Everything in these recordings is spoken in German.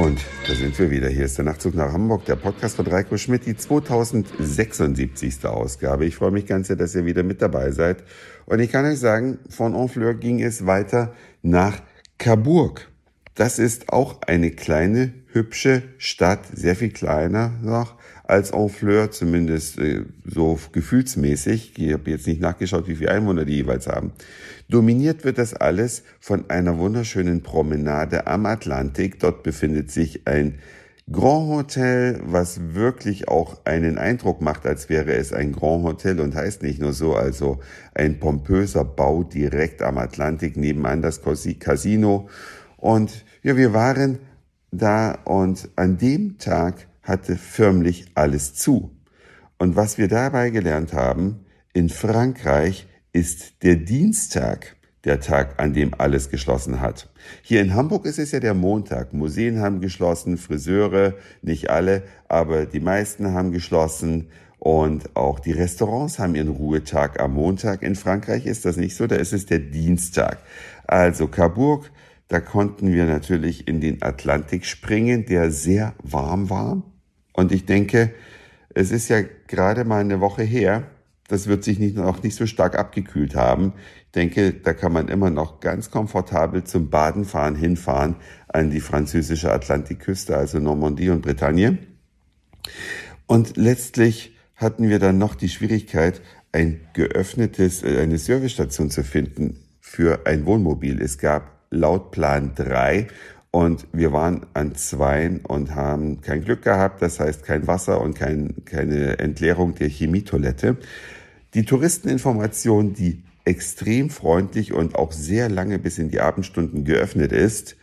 Und da sind wir wieder. Hier ist der Nachtzug nach Hamburg, der Podcast von Reiko Schmidt, die 2076. Ausgabe. Ich freue mich ganz sehr, dass ihr wieder mit dabei seid. Und ich kann euch sagen, von Honfleur ging es weiter nach Cabourg. Das ist auch eine kleine, hübsche Stadt, sehr viel kleiner noch als Honfleur, zumindest äh, so gefühlsmäßig. Ich habe jetzt nicht nachgeschaut, wie viele Einwohner die jeweils haben. Dominiert wird das alles von einer wunderschönen Promenade am Atlantik. Dort befindet sich ein Grand Hotel, was wirklich auch einen Eindruck macht, als wäre es ein Grand Hotel und heißt nicht nur so, also ein pompöser Bau direkt am Atlantik, nebenan das Casino. Und ja, wir waren da und an dem Tag hatte förmlich alles zu. Und was wir dabei gelernt haben, in Frankreich ist der Dienstag der Tag, an dem alles geschlossen hat. Hier in Hamburg ist es ja der Montag. Museen haben geschlossen, Friseure, nicht alle, aber die meisten haben geschlossen und auch die Restaurants haben ihren Ruhetag am Montag. In Frankreich ist das nicht so, da ist es der Dienstag. Also Cabourg, da konnten wir natürlich in den Atlantik springen, der sehr warm war. Und ich denke, es ist ja gerade mal eine Woche her, das wird sich nicht, noch nicht so stark abgekühlt haben. Ich denke, da kann man immer noch ganz komfortabel zum Badenfahren hinfahren an die französische Atlantikküste, also Normandie und Bretagne. Und letztlich hatten wir dann noch die Schwierigkeit, ein geöffnetes, äh, eine Servicestation zu finden für ein Wohnmobil. Es gab laut Plan drei und wir waren an zweien und haben kein Glück gehabt, das heißt kein Wasser und kein, keine Entleerung der Chemietoilette. Die Touristeninformation, die extrem freundlich und auch sehr lange bis in die Abendstunden geöffnet ist,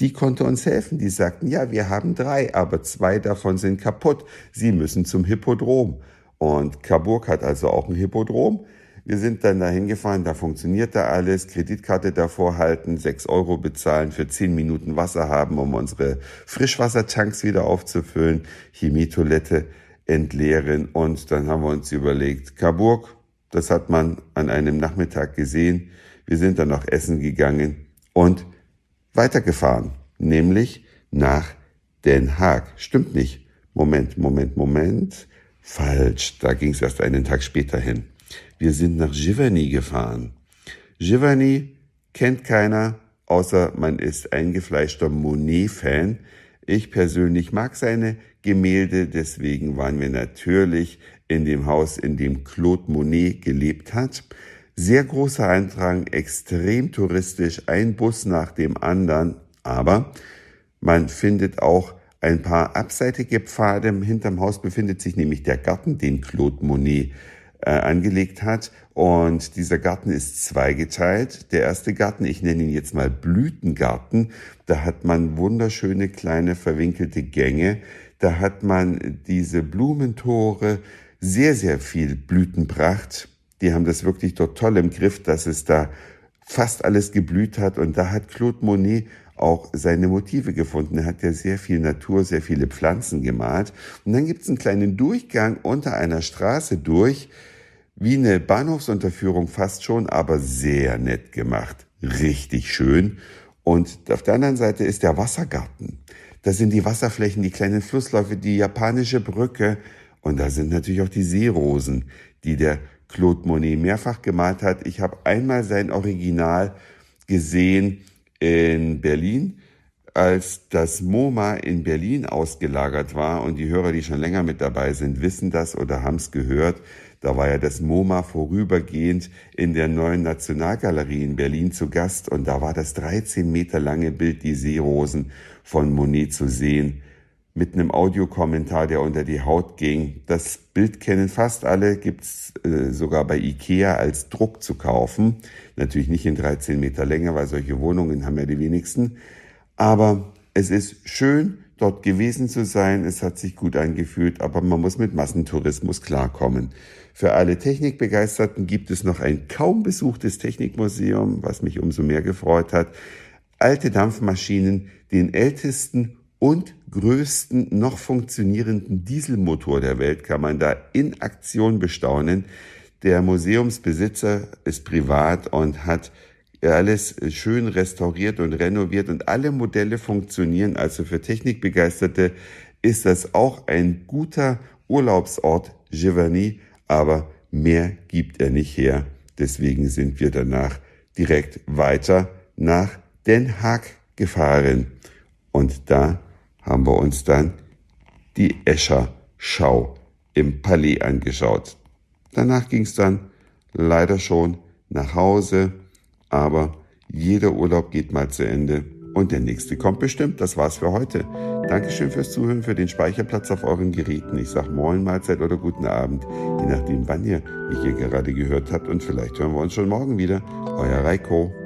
die konnte uns helfen. Die sagten, ja, wir haben drei, aber zwei davon sind kaputt. Sie müssen zum Hippodrom. Und Cabourg hat also auch ein Hippodrom. Wir sind dann dahin gefahren, da funktionierte alles, Kreditkarte davor halten, sechs Euro bezahlen, für zehn Minuten Wasser haben, um unsere Frischwassertanks wieder aufzufüllen, Chemietoilette entleeren und dann haben wir uns überlegt, Cabourg, das hat man an einem Nachmittag gesehen, wir sind dann noch essen gegangen und weitergefahren, nämlich nach Den Haag. Stimmt nicht. Moment, Moment, Moment. Falsch, da ging es erst einen Tag später hin. Wir sind nach Giverny gefahren. Giverny kennt keiner, außer man ist eingefleischter Monet-Fan. Ich persönlich mag seine Gemälde, deswegen waren wir natürlich in dem Haus, in dem Claude Monet gelebt hat. Sehr großer Eintrag, extrem touristisch, ein Bus nach dem anderen, aber man findet auch ein paar abseitige Pfade. Hinterm Haus befindet sich nämlich der Garten, den Claude Monet äh, angelegt hat. Und dieser Garten ist zweigeteilt. Der erste Garten, ich nenne ihn jetzt mal Blütengarten, da hat man wunderschöne kleine verwinkelte Gänge. Da hat man diese Blumentore, sehr, sehr viel Blütenpracht. Die haben das wirklich dort toll im Griff, dass es da fast alles geblüht hat. Und da hat Claude Monet auch seine Motive gefunden. Er hat ja sehr viel Natur, sehr viele Pflanzen gemalt. Und dann gibt es einen kleinen Durchgang unter einer Straße durch, wie eine Bahnhofsunterführung fast schon, aber sehr nett gemacht. Richtig schön. Und auf der anderen Seite ist der Wassergarten. Da sind die Wasserflächen, die kleinen Flussläufe, die japanische Brücke. Und da sind natürlich auch die Seerosen, die der Claude Monet mehrfach gemalt hat. Ich habe einmal sein Original gesehen in Berlin, als das MoMA in Berlin ausgelagert war. Und die Hörer, die schon länger mit dabei sind, wissen das oder haben es gehört. Da war ja das MoMA vorübergehend in der neuen Nationalgalerie in Berlin zu Gast. Und da war das 13 Meter lange Bild Die Seerosen von Monet zu sehen mit einem Audiokommentar, der unter die Haut ging. Das Bild kennen fast alle, gibt's äh, sogar bei Ikea als Druck zu kaufen. Natürlich nicht in 13 Meter Länge, weil solche Wohnungen haben ja die wenigsten. Aber es ist schön, dort gewesen zu sein. Es hat sich gut angefühlt, aber man muss mit Massentourismus klarkommen. Für alle Technikbegeisterten gibt es noch ein kaum besuchtes Technikmuseum, was mich umso mehr gefreut hat. Alte Dampfmaschinen, den ältesten und größten noch funktionierenden Dieselmotor der Welt kann man da in Aktion bestaunen. Der Museumsbesitzer ist privat und hat alles schön restauriert und renoviert und alle Modelle funktionieren. Also für Technikbegeisterte ist das auch ein guter Urlaubsort Giverny, aber mehr gibt er nicht her. Deswegen sind wir danach direkt weiter nach Den Haag gefahren. Und da haben wir uns dann die Escher Schau im Palais angeschaut. Danach ging es dann leider schon nach Hause, aber jeder Urlaub geht mal zu Ende und der nächste kommt bestimmt. Das war's für heute. Dankeschön fürs Zuhören, für den Speicherplatz auf euren Geräten. Ich sag Moin, Mahlzeit oder guten Abend, je nachdem, wann ihr mich hier gerade gehört habt und vielleicht hören wir uns schon morgen wieder. Euer Reiko.